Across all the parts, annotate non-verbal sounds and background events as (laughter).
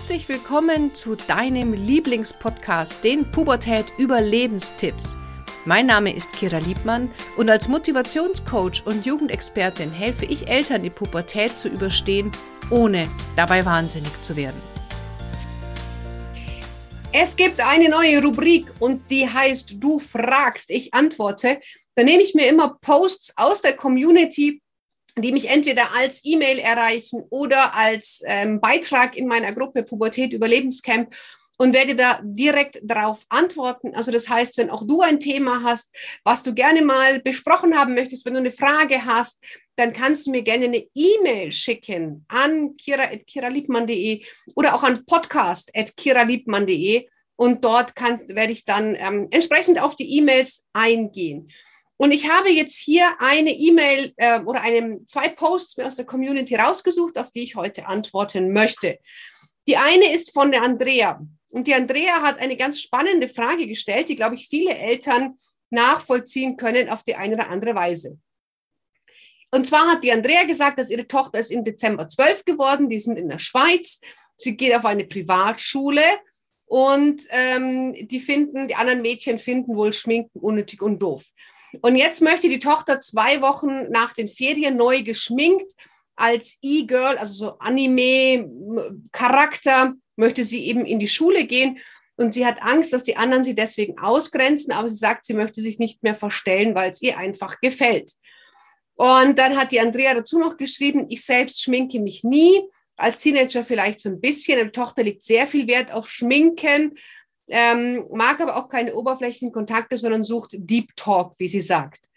Herzlich willkommen zu deinem Lieblingspodcast, den Pubertät Überlebenstipps. Mein Name ist Kira Liebmann und als Motivationscoach und Jugendexpertin helfe ich Eltern, die Pubertät zu überstehen, ohne dabei wahnsinnig zu werden. Es gibt eine neue Rubrik und die heißt Du fragst, ich antworte. Da nehme ich mir immer Posts aus der Community die mich entweder als E-Mail erreichen oder als ähm, Beitrag in meiner Gruppe Pubertät Überlebenscamp und werde da direkt darauf antworten. Also das heißt, wenn auch du ein Thema hast, was du gerne mal besprochen haben möchtest, wenn du eine Frage hast, dann kannst du mir gerne eine E-Mail schicken an kira.kiraliebmann.de oder auch an podcast.kiraliebmann.de und dort kannst, werde ich dann ähm, entsprechend auf die E-Mails eingehen. Und ich habe jetzt hier eine E-Mail äh, oder eine, zwei Posts aus der Community rausgesucht, auf die ich heute antworten möchte. Die eine ist von der Andrea. Und die Andrea hat eine ganz spannende Frage gestellt, die, glaube ich, viele Eltern nachvollziehen können auf die eine oder andere Weise. Und zwar hat die Andrea gesagt, dass ihre Tochter ist im Dezember zwölf geworden. Die sind in der Schweiz. Sie geht auf eine Privatschule und ähm, die finden, die anderen Mädchen finden wohl Schminken unnötig und doof. Und jetzt möchte die Tochter zwei Wochen nach den Ferien neu geschminkt als E-Girl, also so Anime-Charakter, möchte sie eben in die Schule gehen. Und sie hat Angst, dass die anderen sie deswegen ausgrenzen, aber sie sagt, sie möchte sich nicht mehr verstellen, weil es ihr einfach gefällt. Und dann hat die Andrea dazu noch geschrieben, ich selbst schminke mich nie. Als Teenager vielleicht so ein bisschen. Die Tochter legt sehr viel Wert auf Schminken ähm, mag aber auch keine oberflächlichen Kontakte, sondern sucht Deep Talk, wie sie sagt.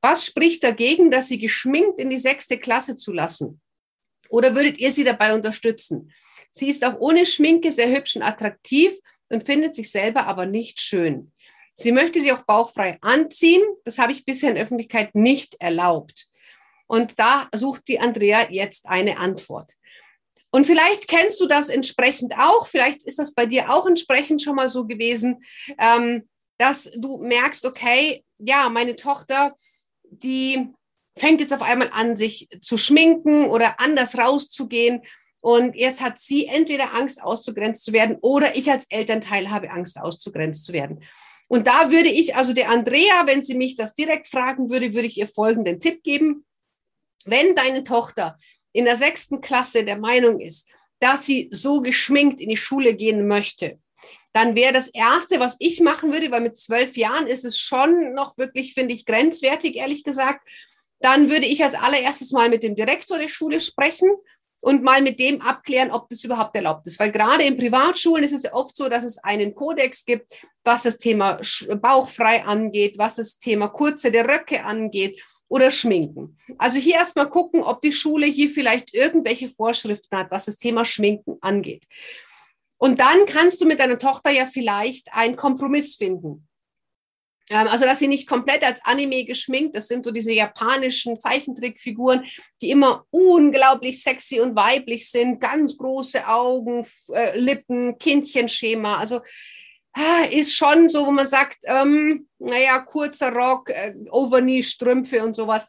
Was spricht dagegen, dass sie geschminkt in die sechste Klasse zu lassen? Oder würdet ihr sie dabei unterstützen? Sie ist auch ohne Schminke sehr hübsch und attraktiv und findet sich selber aber nicht schön. Sie möchte sie auch bauchfrei anziehen. Das habe ich bisher in Öffentlichkeit nicht erlaubt. Und da sucht die Andrea jetzt eine Antwort. Und vielleicht kennst du das entsprechend auch, vielleicht ist das bei dir auch entsprechend schon mal so gewesen, ähm, dass du merkst, okay, ja, meine Tochter, die fängt jetzt auf einmal an, sich zu schminken oder anders rauszugehen. Und jetzt hat sie entweder Angst, auszugrenzt zu werden, oder ich als Elternteil habe Angst, auszugrenzt zu werden. Und da würde ich, also der Andrea, wenn sie mich das direkt fragen würde, würde ich ihr folgenden Tipp geben. Wenn deine Tochter in der sechsten Klasse der Meinung ist, dass sie so geschminkt in die Schule gehen möchte, dann wäre das Erste, was ich machen würde, weil mit zwölf Jahren ist es schon noch wirklich, finde ich, grenzwertig, ehrlich gesagt, dann würde ich als allererstes mal mit dem Direktor der Schule sprechen und mal mit dem abklären, ob das überhaupt erlaubt ist. Weil gerade in Privatschulen ist es oft so, dass es einen Kodex gibt, was das Thema bauchfrei angeht, was das Thema kurze der Röcke angeht oder Schminken. Also hier erstmal gucken, ob die Schule hier vielleicht irgendwelche Vorschriften hat, was das Thema Schminken angeht. Und dann kannst du mit deiner Tochter ja vielleicht einen Kompromiss finden. Ähm, also, dass sie nicht komplett als Anime geschminkt, das sind so diese japanischen Zeichentrickfiguren, die immer unglaublich sexy und weiblich sind, ganz große Augen, äh, Lippen, Kindchenschema. Also ist schon so, wo man sagt, ähm, naja, kurzer Rock, äh, Overknee-Strümpfe und sowas.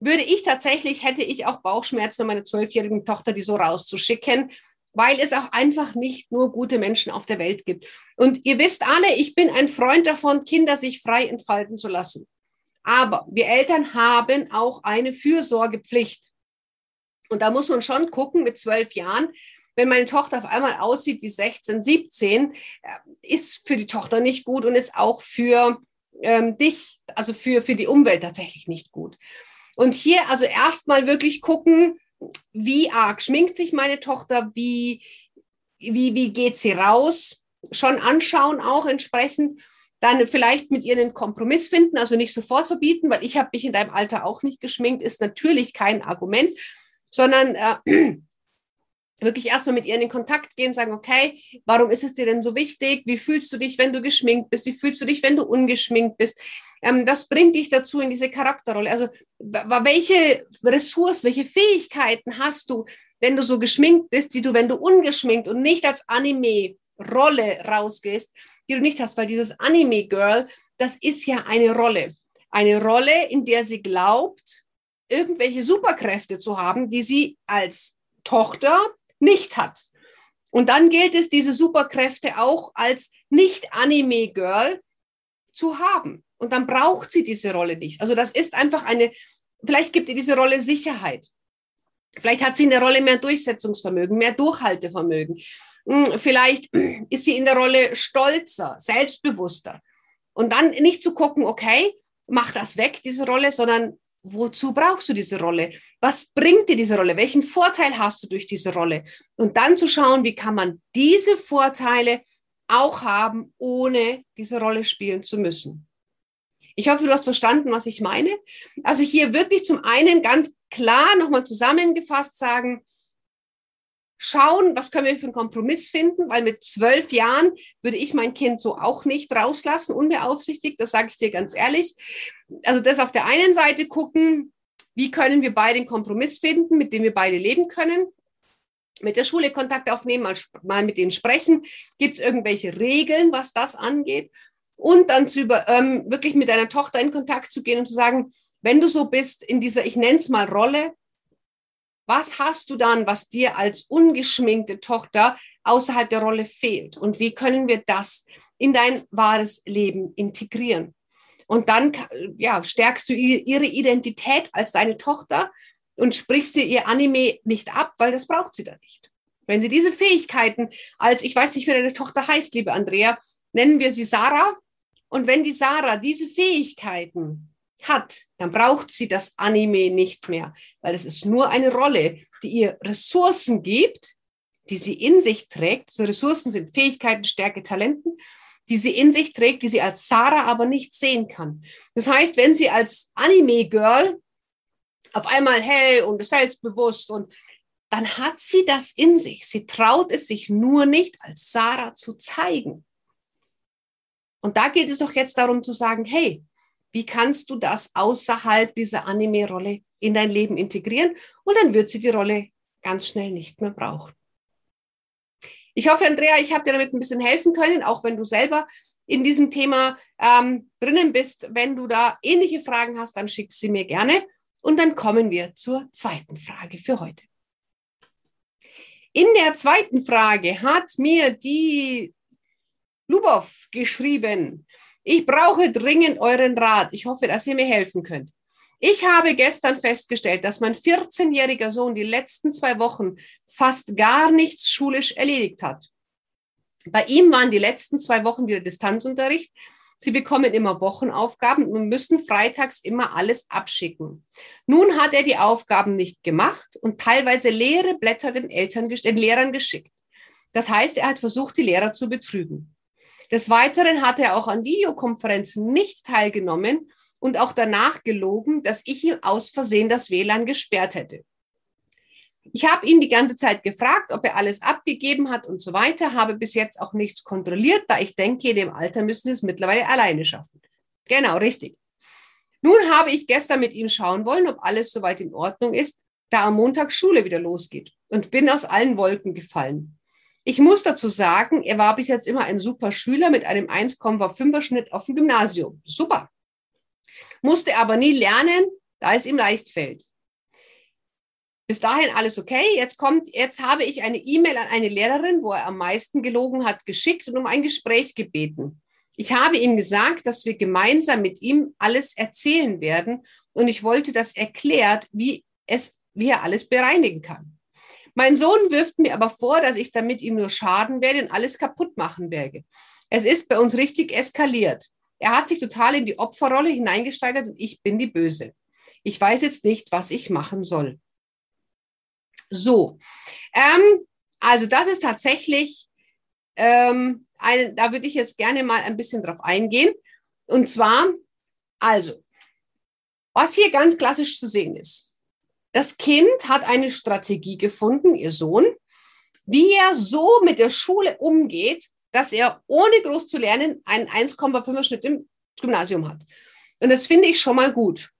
Würde ich tatsächlich, hätte ich auch Bauchschmerzen, meine zwölfjährigen Tochter die so rauszuschicken, weil es auch einfach nicht nur gute Menschen auf der Welt gibt. Und ihr wisst alle, ich bin ein Freund davon, Kinder sich frei entfalten zu lassen. Aber wir Eltern haben auch eine Fürsorgepflicht. Und da muss man schon gucken mit zwölf Jahren, wenn meine Tochter auf einmal aussieht wie 16, 17, äh, ist für die Tochter nicht gut und ist auch für ähm, dich, also für, für die Umwelt tatsächlich nicht gut. Und hier also erstmal wirklich gucken, wie arg schminkt sich meine Tochter, wie, wie, wie geht sie raus, schon anschauen auch entsprechend, dann vielleicht mit ihr einen Kompromiss finden, also nicht sofort verbieten, weil ich habe mich in deinem Alter auch nicht geschminkt, ist natürlich kein Argument, sondern äh, wirklich erstmal mit ihr in den Kontakt gehen, sagen, okay, warum ist es dir denn so wichtig? Wie fühlst du dich, wenn du geschminkt bist? Wie fühlst du dich, wenn du ungeschminkt bist? Ähm, das bringt dich dazu in diese Charakterrolle. Also welche Ressourcen, welche Fähigkeiten hast du, wenn du so geschminkt bist, die du, wenn du ungeschminkt und nicht als Anime-Rolle rausgehst, die du nicht hast, weil dieses Anime-Girl, das ist ja eine Rolle. Eine Rolle, in der sie glaubt, irgendwelche Superkräfte zu haben, die sie als Tochter nicht hat. Und dann gilt es, diese Superkräfte auch als Nicht-Anime-Girl zu haben. Und dann braucht sie diese Rolle nicht. Also das ist einfach eine, vielleicht gibt ihr diese Rolle Sicherheit. Vielleicht hat sie in der Rolle mehr Durchsetzungsvermögen, mehr Durchhaltevermögen. Hm, vielleicht ist sie in der Rolle stolzer, selbstbewusster. Und dann nicht zu gucken, okay, mach das weg, diese Rolle, sondern wozu brauchst du diese Rolle? Was bringt dir diese Rolle? Welchen Vorteil hast du durch diese Rolle? Und dann zu schauen, wie kann man diese Vorteile auch haben, ohne diese Rolle spielen zu müssen. Ich hoffe, du hast verstanden, was ich meine. Also hier wirklich zum einen ganz klar nochmal zusammengefasst sagen, schauen, was können wir für einen Kompromiss finden, weil mit zwölf Jahren würde ich mein Kind so auch nicht rauslassen, unbeaufsichtigt, das sage ich dir ganz ehrlich. Also das auf der einen Seite gucken, wie können wir beide einen Kompromiss finden, mit dem wir beide leben können. Mit der Schule Kontakt aufnehmen, mal, mal mit denen sprechen. Gibt es irgendwelche Regeln, was das angeht? Und dann zu über, ähm, wirklich mit deiner Tochter in Kontakt zu gehen und zu sagen, wenn du so bist in dieser, ich nenne es mal Rolle, was hast du dann, was dir als ungeschminkte Tochter außerhalb der Rolle fehlt? Und wie können wir das in dein wahres Leben integrieren? Und dann ja, stärkst du ihre Identität als deine Tochter und sprichst dir ihr Anime nicht ab, weil das braucht sie dann nicht. Wenn sie diese Fähigkeiten als, ich weiß nicht, wie deine Tochter heißt, liebe Andrea, nennen wir sie Sarah. Und wenn die Sarah diese Fähigkeiten hat, dann braucht sie das Anime nicht mehr, weil es ist nur eine Rolle, die ihr Ressourcen gibt, die sie in sich trägt. So Ressourcen sind Fähigkeiten, Stärke, Talenten, die sie in sich trägt, die sie als Sarah aber nicht sehen kann. Das heißt, wenn sie als Anime-Girl auf einmal hell und selbstbewusst und dann hat sie das in sich. Sie traut es sich nur nicht als Sarah zu zeigen. Und da geht es doch jetzt darum zu sagen, hey, wie kannst du das außerhalb dieser Anime-Rolle in dein Leben integrieren? Und dann wird sie die Rolle ganz schnell nicht mehr brauchen. Ich hoffe, Andrea, ich habe dir damit ein bisschen helfen können, auch wenn du selber in diesem Thema ähm, drinnen bist. Wenn du da ähnliche Fragen hast, dann schick sie mir gerne. Und dann kommen wir zur zweiten Frage für heute. In der zweiten Frage hat mir die Lubov geschrieben, ich brauche dringend euren Rat. Ich hoffe, dass ihr mir helfen könnt. Ich habe gestern festgestellt, dass mein 14-jähriger Sohn die letzten zwei Wochen fast gar nichts schulisch erledigt hat. Bei ihm waren die letzten zwei Wochen wieder Distanzunterricht. Sie bekommen immer Wochenaufgaben und müssen freitags immer alles abschicken. Nun hat er die Aufgaben nicht gemacht und teilweise leere Blätter den Eltern, den Lehrern geschickt. Das heißt, er hat versucht, die Lehrer zu betrügen. Des Weiteren hat er auch an Videokonferenzen nicht teilgenommen und auch danach gelogen, dass ich ihm aus Versehen das WLAN gesperrt hätte. Ich habe ihn die ganze Zeit gefragt, ob er alles abgegeben hat und so weiter, habe bis jetzt auch nichts kontrolliert, da ich denke, in dem Alter müssen sie es mittlerweile alleine schaffen. Genau, richtig. Nun habe ich gestern mit ihm schauen wollen, ob alles soweit in Ordnung ist, da am Montag Schule wieder losgeht und bin aus allen Wolken ich muss dazu sagen, er war bis jetzt immer ein super Schüler mit einem 1,5er Schnitt auf dem Gymnasium. Super. Musste aber nie lernen, da es ihm leicht fällt. Bis dahin alles okay. Jetzt kommt, jetzt habe ich eine E-Mail an eine Lehrerin, wo er am meisten gelogen hat, geschickt und um ein Gespräch gebeten. Ich habe ihm gesagt, dass wir gemeinsam mit ihm alles erzählen werden und ich wollte das erklärt, wie es, wie er alles bereinigen kann. Mein Sohn wirft mir aber vor, dass ich damit ihm nur schaden werde und alles kaputt machen werde. Es ist bei uns richtig eskaliert. Er hat sich total in die Opferrolle hineingesteigert und ich bin die Böse. Ich weiß jetzt nicht, was ich machen soll. So, ähm, also das ist tatsächlich, ähm, eine, da würde ich jetzt gerne mal ein bisschen drauf eingehen. Und zwar, also, was hier ganz klassisch zu sehen ist. Das Kind hat eine Strategie gefunden, ihr Sohn, wie er so mit der Schule umgeht, dass er ohne groß zu lernen einen 1,5er Schnitt im Gymnasium hat. Und das finde ich schon mal gut.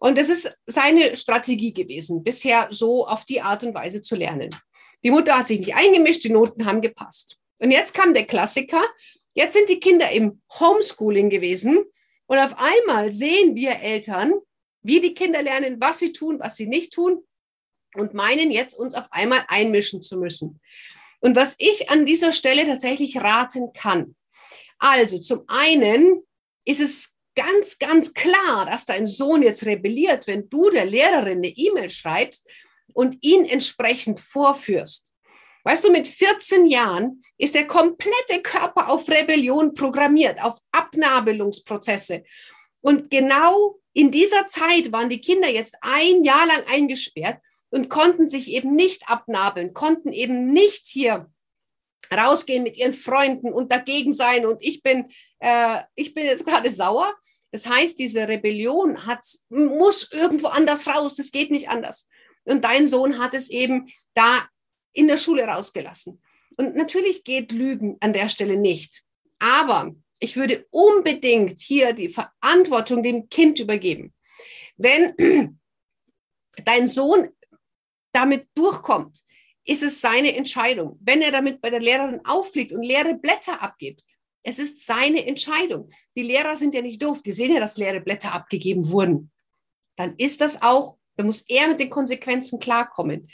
Und das ist seine Strategie gewesen, bisher so auf die Art und Weise zu lernen. Die Mutter hat sich nicht eingemischt, die Noten haben gepasst. Und jetzt kam der Klassiker. Jetzt sind die Kinder im Homeschooling gewesen. Und auf einmal sehen wir Eltern, wie die Kinder lernen, was sie tun, was sie nicht tun und meinen jetzt uns auf einmal einmischen zu müssen. Und was ich an dieser Stelle tatsächlich raten kann, also zum einen ist es ganz, ganz klar, dass dein Sohn jetzt rebelliert, wenn du der Lehrerin eine E-Mail schreibst und ihn entsprechend vorführst. Weißt du, mit 14 Jahren ist der komplette Körper auf Rebellion programmiert, auf Abnabelungsprozesse. Und genau in dieser Zeit waren die Kinder jetzt ein Jahr lang eingesperrt und konnten sich eben nicht abnabeln, konnten eben nicht hier rausgehen mit ihren Freunden und dagegen sein und ich bin, äh, ich bin jetzt gerade sauer. Das heißt, diese Rebellion hat, muss irgendwo anders raus, das geht nicht anders. Und dein Sohn hat es eben da in der Schule rausgelassen. Und natürlich geht Lügen an der Stelle nicht. Aber ich würde unbedingt hier die Verantwortung dem Kind übergeben. Wenn (clears throat) dein Sohn damit durchkommt, ist es seine Entscheidung. Wenn er damit bei der Lehrerin auffliegt und leere Blätter abgibt, es ist seine Entscheidung. Die Lehrer sind ja nicht doof, die sehen ja, dass leere Blätter abgegeben wurden. Dann ist das auch, da muss er mit den Konsequenzen klarkommen.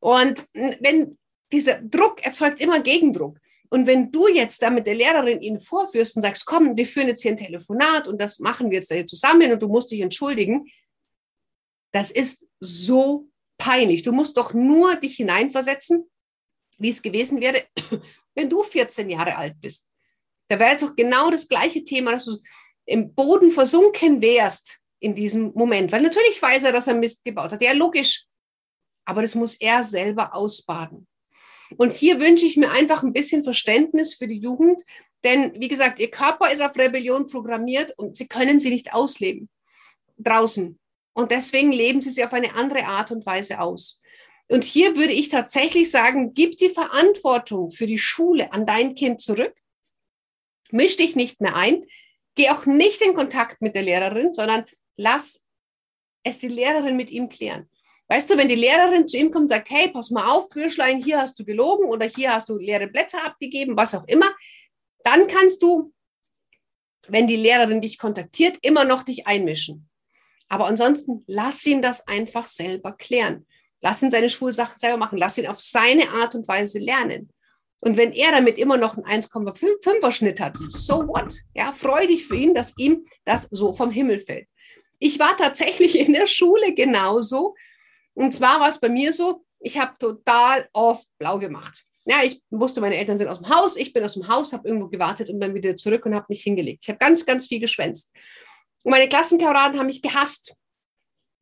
Und wenn dieser Druck erzeugt immer Gegendruck. Und wenn du jetzt da mit der Lehrerin ihn vorführst und sagst, komm, wir führen jetzt hier ein Telefonat und das machen wir jetzt zusammen und du musst dich entschuldigen, das ist so peinlich. Du musst doch nur dich hineinversetzen, wie es gewesen wäre, (clears throat) wenn du 14 Jahre alt bist. Da wäre es doch genau das gleiche Thema, dass du im Boden versunken wärst in diesem Moment. Weil natürlich weiß er, dass er Mist gebaut hat. Ja, logisch aber das muss er selber ausbaden. Und hier wünsche ich mir einfach ein bisschen Verständnis für die Jugend, denn wie gesagt, ihr Körper ist auf Rebellion programmiert und sie können sie nicht ausleben draußen. Und deswegen leben sie sie auf eine andere Art und Weise aus. Und hier würde ich tatsächlich sagen, gib die Verantwortung für die Schule an dein Kind zurück. Misch dich nicht mehr ein. Geh auch nicht in Kontakt mit der Lehrerin, sondern lass es die Lehrerin mit ihm klären. Weißt du, wenn die Lehrerin zu ihm kommt und sagt, hey, pass mal auf, Kirschlein, hier hast du gelogen oder hier hast du leere Blätter abgegeben, was auch immer, dann kannst du, wenn die Lehrerin dich kontaktiert, immer noch dich einmischen. Aber ansonsten lass ihn das einfach selber klären. Lass ihn seine Schulsachen selber machen. Lass ihn auf seine Art und Weise lernen. Und wenn er damit immer noch einen 1,5er Schnitt hat, so what? Ja, freu dich für ihn, dass ihm das so vom Himmel fällt. Ich war tatsächlich in der Schule genauso und zwar war es bei mir so, ich habe total oft blau gemacht. Ja, ich wusste, meine Eltern sind aus dem Haus, ich bin aus dem Haus, habe irgendwo gewartet und dann wieder zurück und habe mich hingelegt. Ich habe ganz, ganz viel geschwänzt. Und meine Klassenkameraden haben mich gehasst,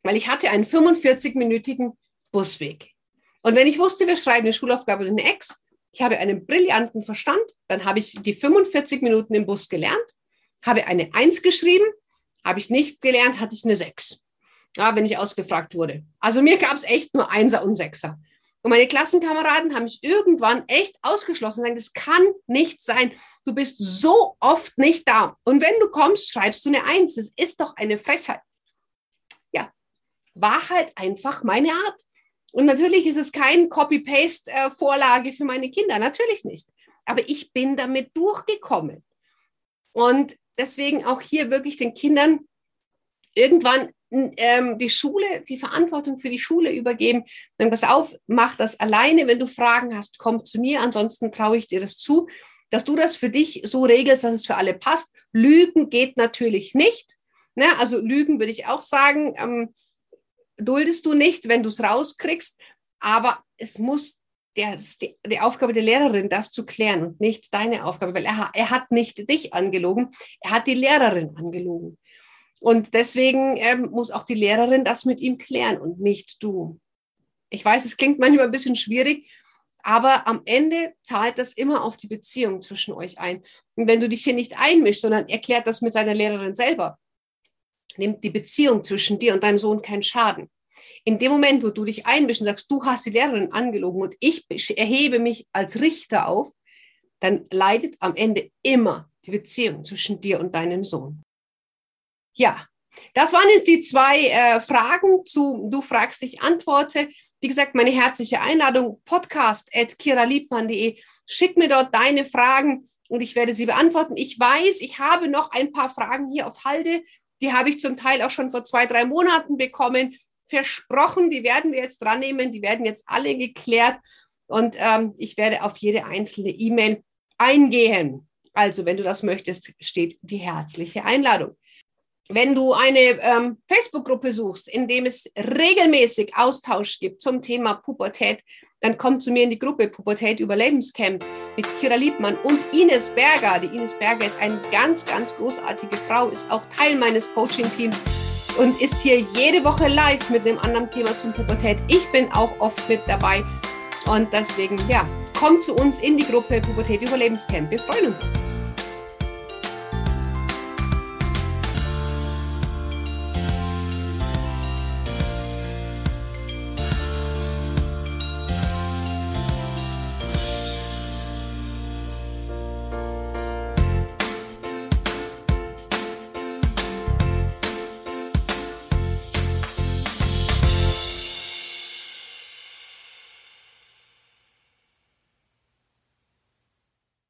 weil ich hatte einen 45-minütigen Busweg. Und wenn ich wusste, wir schreiben eine Schulaufgabe in Ex, ich habe einen brillanten Verstand, dann habe ich die 45 Minuten im Bus gelernt, habe eine Eins geschrieben, habe ich nicht gelernt, hatte ich eine Sechs ja, wenn ich ausgefragt wurde. Also mir gab es echt nur Einser und Sechser. Und meine Klassenkameraden haben mich irgendwann echt ausgeschlossen und sagen, das kann nicht sein. Du bist so oft nicht da. Und wenn du kommst, schreibst du eine Eins. Das ist doch eine Frechheit. Ja, war halt einfach meine Art. Und natürlich ist es kein Copy-Paste-Vorlage für meine Kinder. Natürlich nicht. Aber ich bin damit durchgekommen. Und deswegen auch hier wirklich den Kindern irgendwann ähm, die Schule, die Verantwortung für die Schule übergeben. Dann pass auf, mach das alleine. Wenn du Fragen hast, komm zu mir. Ansonsten traue ich dir das zu, dass du das für dich so regelst, dass es für alle passt. Lügen geht natürlich nicht. Ne? Also Lügen würde ich auch sagen, ähm, duldest du nicht, wenn du es rauskriegst. Aber es muss der, die, die, Aufgabe der Lehrerin, das zu klären und nicht deine Aufgabe, weil er, er hat nicht dich angelogen, er hat die Lehrerin angelogen. Und deswegen ähm, muss auch die Lehrerin das mit ihm klären und nicht du. Ich weiß, es klingt manchmal ein bisschen schwierig, aber am Ende zahlt das immer auf die Beziehung zwischen euch ein. Und wenn du dich hier nicht einmischst, sondern erklärt das mit seiner Lehrerin selber, nimmt die Beziehung zwischen dir und deinem Sohn keinen Schaden. In dem Moment, wo du dich einmischst und sagst, du hast die Lehrerin angelogen und ich erhebe mich als Richter auf, dann leidet am Ende immer die Beziehung zwischen dir und deinem Sohn. Ja, das waren jetzt die zwei äh, Fragen zu Du fragst, ich antworte. Wie gesagt, meine herzliche Einladung, podcast at kiraliebmann.de. Schick mir dort deine Fragen und ich werde sie beantworten. Ich weiß, ich habe noch ein paar Fragen hier auf Halde. Die habe ich zum Teil auch schon vor zwei, drei Monaten bekommen. Versprochen, die werden wir jetzt dran nehmen. Die werden jetzt alle geklärt. Und ähm, ich werde auf jede einzelne E-Mail eingehen. Also, wenn du das möchtest, steht die herzliche Einladung. Wenn du eine ähm, Facebook-Gruppe suchst, in dem es regelmäßig Austausch gibt zum Thema Pubertät, dann komm zu mir in die Gruppe Pubertät Überlebenscamp mit Kira Liebmann und Ines Berger. Die Ines Berger ist eine ganz, ganz großartige Frau, ist auch Teil meines Coaching-Teams und ist hier jede Woche live mit einem anderen Thema zum Pubertät. Ich bin auch oft mit dabei und deswegen, ja, komm zu uns in die Gruppe Pubertät Überlebenscamp. Wir freuen uns.